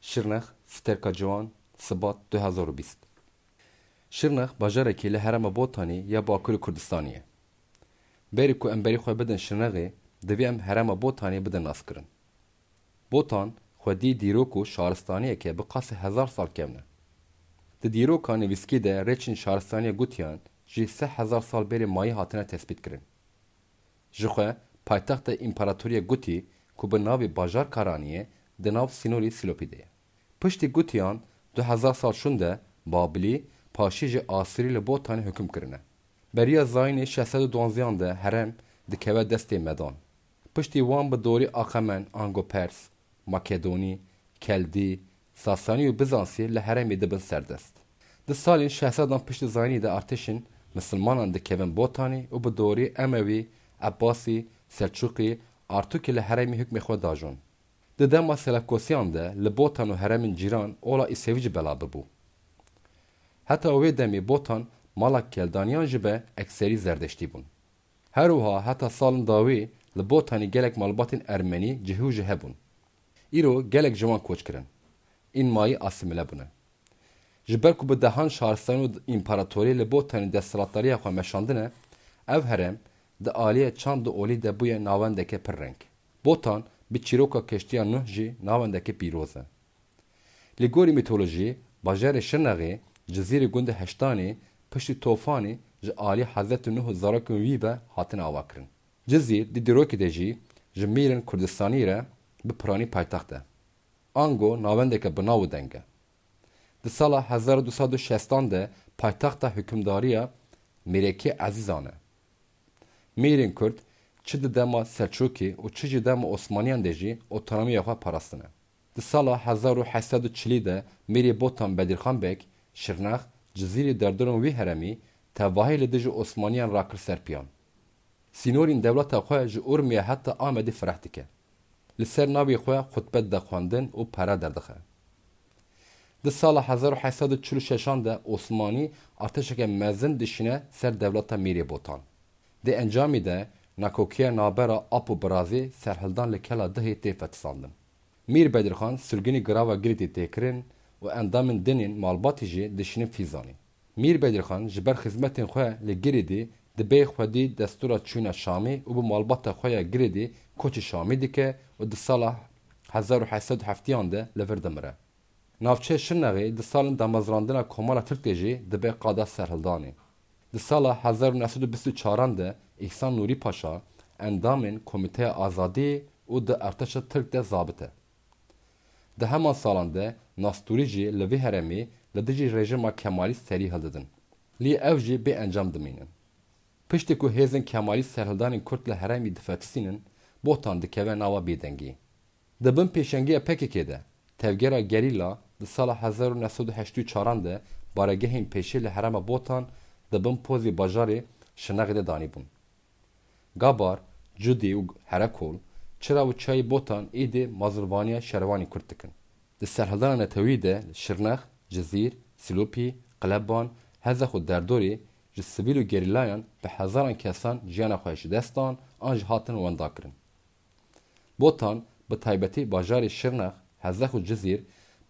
Şirnex, Fiterka Ciwan, Sibat du hezar û bîst Şirnex bajarekî li Herêma Botanê ya Bakurê Kurdistanê ye. Berî ku em berî xwe bidin Şirnexê divê em Herêma Botanê bidin naskirin. Botan xwedî dîrok û şaristaniyek e bi qasî hezar sal kevne. Di dîroka nivîskî de rêçîn şaristaniya Gutiyan jî seh hezar sal bêrê mayî hatine tespîtkirin. Jixwe paytexta împaratoriya Gutî ku bi navê Bajar Karani ye di nav sînorî Silopî de ye. Piştî Gutîyan du hezar sal şûnde Babilî, paşî jî Asirî li Botanê hukum kirine. Beriya zayînê şeş sed û duanzeyan de herem dikeve destê Medan. Piştî wan bi dorî Axemen, Ango-Pers, Makedonî, Keldî, Sasanî û Bizansî li herêmê dibin serdest. Di salên şehzadan piştî Zaynî de artêşên misilmanan dikevin Botanî û bi dorî Emewî, Ebasî, Selçûqî, Artûkî li herêmê hukmê xwe dajon. Di dema Selevkosîyan de li Botan û herêmên cîran ola Îsewîcî bela bibû. Heta wê demê Botan mala Keldanîyan ji be ekserî Zerdeştî bûn. Her wiha heta salin dawî li Botanî gelek malbatên Ermenî cihê û ji hebûn. Îro gelek ji wan koç kirin ên mayî asimile bûne. Ji ber ku bi dehan şaristane û împaratoriyê li bo tenê desthilatdariya xwe meşandine, ev herem di aliyê çand û olî de bûye navendeke pir reng. Botan bi çîroka keştiya Nuh jî navendeke pîroz e. Li gorî mîtolojiyê bajarê Şirnexê ji zîrê gundê Heştanê piştî tofanê ji aliyê Hezretî Nuh û zarokên wî ve hatine avakirin. Cizî di dîrokê de jî ji mîrên Kurdistanî re bi piranî paytext e. Ango navendeke bi nav û deng e. Di sala hezar û du sed û şestan de paytexta hukimdariya Mîrekî Ezîzan e. Mîrên Kurd çi di dema Selçûkî û çi jî dema Osmanîyan de jî otonomiya xwe parastine. Di sala hezar û heşt sed û çilî de Mîrê Botan Bedîrxan Beg, Şirnex, Cizîrî derdirûn wî heremî, tevahî li dijî Osmanîyan rakir ser piyan. Sînorîn dewleta xwe ji Urmiyê heta Amedê fireh dike. Li ser navê xwe xutbe dide xwendin û pere derdixe. Di sala hezar û heşt sed û çil û şeşan de Osmanî artêşeke mezin dişîne ser dewleta Mîrê Botan. Di encamî de nakokiya navbera ap û birazê serhildan li Kela Dihê tê fetisandin. Mîr Bedirxan sirgûnî girava Gilîtê tê kirin û endamên dinên malbatî jî dişînin Fîzanê. Mîr Bedîrxan ji ber xizmetên xwe li Girîdî dibe xwedî destûra çûna Şamê û bi malbata xwe ya Girîdî koçê Şamê dike û di sala hezar û heşt sed û heft yan de li vir dimire. Navçeya Şirnexê di salên damezrandina Komara Tirk de jî dibe qada serhildanê. Di sala hezar û neh sed û bîst û çar an de Îhsan Nûrî Paşa endamên Komîteya Azadiyê û di artêşa Tirk de zabit e. Di heman salan de nasturî jî li vî heremê li dijî rejîma Kemalîst serî hildidin. Lê ew jî bê encam dimînin. Piştî ku hêzên Kemalîst serhildanên Kurd li heremî difetisînin, Botan dikeve nava bêdengî. Di bin pêşengiya pkk de, tevgera gerîla di sala hezar û neh sed û heştî û çar an de baregehên pêşê li herema Botan di bin pozê bajarê Şinexê de danîbûn. Gabar, Cudê û Herekol çira û çayê botan êdî mazilvaniya şervanê Kurd dikin. Di serhildana neteweyî de li Şirnex, Cizîr, Silopî, Qeleban, Hezex û Derdorê ji sivîl û gerîlayan bi hezaran kesan jiyana xwe ji dest dan an jî hatin wendakirin. Botan, bi taybetî bajarê Şirnex, Hezex û Cizîr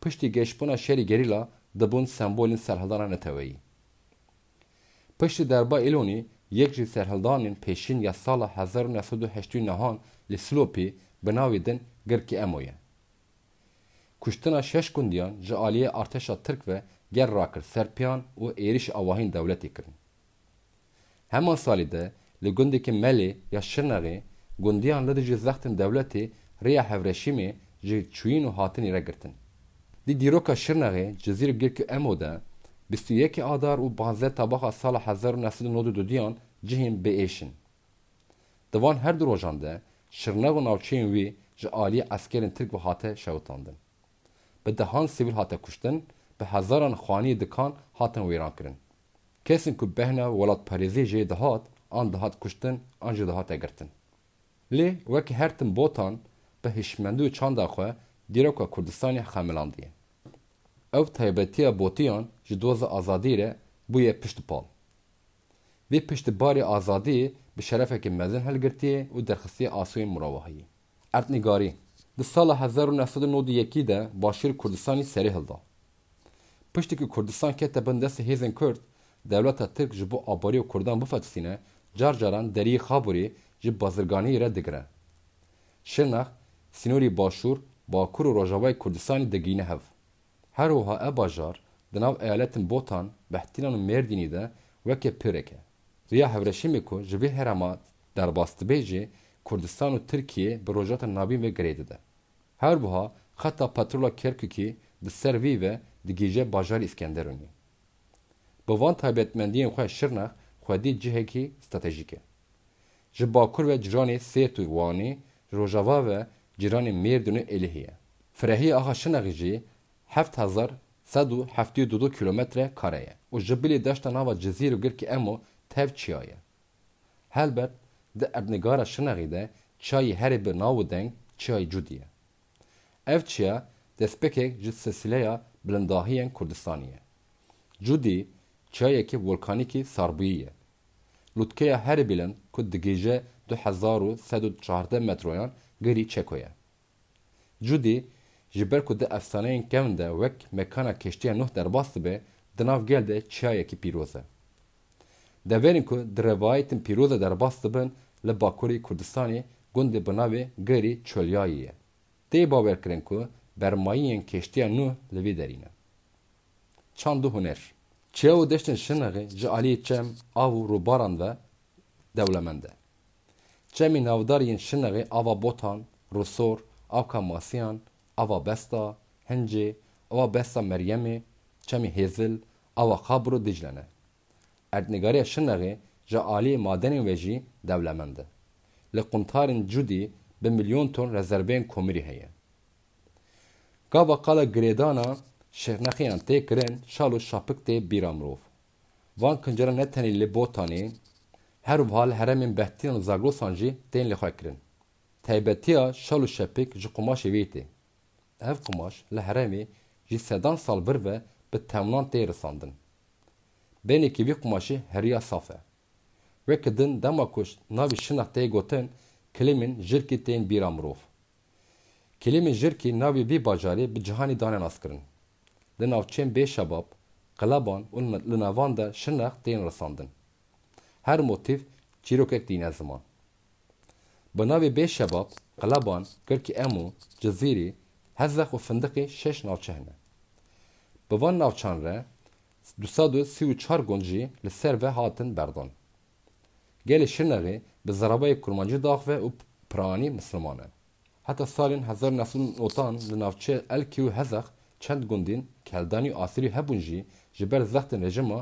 piştî geşbûna şerê gerîla dibûn sembolên serhildana neteweyî. Piştî derba Îlonî yek ji serhildanên pêşîn ya sala hezar û neh sed û heştî nehan li Silopî bi navê din Girkî Emo ye. Kuştina şeş gundiyan ji aliyê arteşa Tirk ve ger rakir ser piyan û êrîş awahîn dewletê kirin. Heman salî de Li gundeke Melê ya Şirnexê gundiyan li dijî zextin dewletê rêya hevreşîmê ji çûyîn û hatinê re girtin. Di dîroka Şirnexê, Cizîr û Girk û Emo de bîst û yek Adar û panzdeh Tabaxa sala hezar û neh sed û nod û du diyan cihên bi êş in. Di van her du rojan de Şirnex û navçeyên wî ji aliyê eskerên Tirk ve hate şewitandin. Bi dehan sivîl hate kuştin, bi hezaran xanî dikan hatin wêrankirin. Kesên ku behna welatparêziyê jê dihat, an dihat kuştin an jî dihate girtin. Lê wekî her tim Botan bi hişmendî û çanda xwe dîroka Kurdistanê xemilandiye. Ew taybetiya Botiyan ji doza azadiyê re bûye piştipal. Vê piştibarê azadiyê bi şerefekî mezin hilgirtiye û derxistiye asûyên mirovahiyê. Erdnigarî, di sala hezar û neh sed û nod û yekî de Başûrê Kurdistanî serê hilda. Piştî ku Kurdistan kete bin destê hêzên Kurd, dewleta Tirk ji bo aboriya Kurdan bifetisîne, car caran deriyê Xaburê ji bazirganiyê re digire. Şirnex, sînorî Başûr, Bakur û Rojavayê Kurdistanî digihîne hev. Her wiha ev bajar di nav eyaletên Botan, Behtînan û Mêrdînî de weke pûrek e. Rêya Hevreşîmê ku ji vê herêma derbas dibe jî Kurdistan û Tirkiyeyê bi rojata navîn ve girê dide. Herwiha xeta petrola Kerkûkî di ser vî ve digihîje bajarê Îskenderûnê. Bi van taybetmendiyên xwe Şirnex xwedî cihekî stratejîk e. Ji bakur ve cîranê Sêrt û Wanê, ji rojava ve cîranê Mêrdin û Êlihê ye. Firehî axa Şinexî jî Heft hezar sed û heftê û dudu kîlometre kare ye û ji bilî deşta nava Cizîr û Girkê Emo tev çiya ye. Helbet di erdnigara Şinexî de çiyayê herî bi nav û deng Çiyayê Cûdî ye. Ev çiya destpêkek ji silsileya bilindahiyên Kurdistanî ye. Cûdî çiyayekî volkanîkî sarbûyî ye. Lûtkeya herî bilind ku digihîje du hezar û sed û çardeh metroyan girî Çeko ye. Cûdî, ji ber ku di efsaneyên kevn de wek mekana keştiya Nuh derbas dibe, di nav gel de çiyayekî pîroz e. Deverên ku di revayetên pîroz de derbas dibin li bakurî Kurdistanê gundê bi navê Gêrî Çolyayî ye. Tê bawerkirin ku bermayiyên keştiya Nuh li vê derî ne. Çand û huner. Çiya û deştên Şirnexê ji aliyê çem, av û rûbaran ve dewlemend e. Çemî navdar yên Şinexê ava Botan, Rûsor, Awka Masiyan, ava Besta, Hincê, ava Besta Meryemê, Çemî Hêzil, ava Xabir û Dîcle ne. Erdnîgariya Şinexê ji aliyê madenên ve jî dewlemend e. Li quntarên Cûdî bi milyon ton rezerveyên komirî heye. Gava qala girêdana Şirnexê yan tê kirin şal û şapik tê bîra mirov. Van kincran ne tenê li Botanê, herwiha li heremên Behtînan û Zagrosan jî tên li xwe kirin. Taybetiya şal û şepik ji qumaşê wê tê. Ev qumaş li heremê ji sedan sal vir ve bi tewnan tê risandin. Benekî vî qumaşê heriya saf e. Weke din dema ku navê Şinex tê gotin, kilêmên jirkî tên bîra mirov. Kilîmên Jirkî navê vî bajarê bi cihanî dane naskirin. Li navçeyên bê şebab, qeleban û li navan de şinex tên risandin. Her motîf çîrokek dîne ziman. Bi navê bê şebab, qeleban, kirkî emo, cizîrî, hezex û findiqî şeş navçe hene. Bi van navçan re du sed û sî û çar gund jî li ser ve hatin berdan. Gelê Şirnexê bi zerabeyê kurmancî daxive û piranî misliman e. Heta salên hezar û neh sed û notan li navçeya Elkî û Hezex çend gundên Keldanî û Asirî hebûn jî ji ber zextên rejima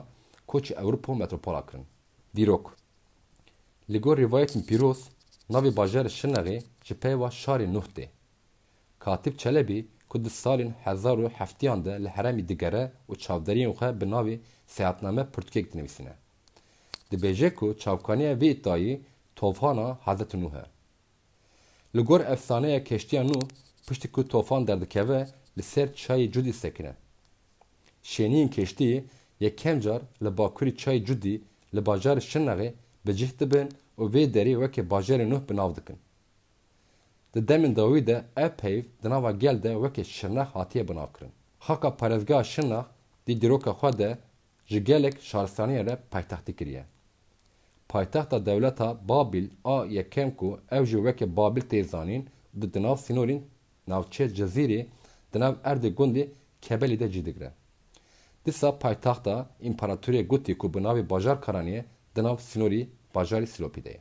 koçî Ewropa û metropola kirin. Dîrok, li gor rivayetên pîroz, navê bajarê Şirnexê ji peyva Şarê Nuh tê. Katîb Çelebî ku di salên hezar û heftiyan de li heremî digere û çavderiyên xwe bi navê Seyahatname Pirtûkek dinivîsîne. Dibêje ku çavkaniya vê îddiayî tovhana Hazreti Nûh e. Li gor efsaneya keştiya Nûh piştî ku tofan derdikeve li ser çayê Cudî sekine. Şêniyên keştî yekem car li bakurî çayê Cudî li bajarê Şirnexê bi cih dibin û vê derê weke bajarê Nûh bi nav dikin. Di demên dawî de ev peyv di nava gel de weke Şirnex hatiye binavkirin. Xaka parêzgeha Şirnex dî dîroka xwe de Ji gelek şaristaniya re paytextî kiriye. Paytexta dewleta Babîl a yekem ku ew jî weke Babîl tê zanîn û di nav sînorên navçeya Cezîrê di nav erdê gundê Kebelî de cî digire. Dîsa paytexta împaratoriya Gûtî ku bi navê Bajar Karaniye di nav sînorî bajarî Silopî de ye.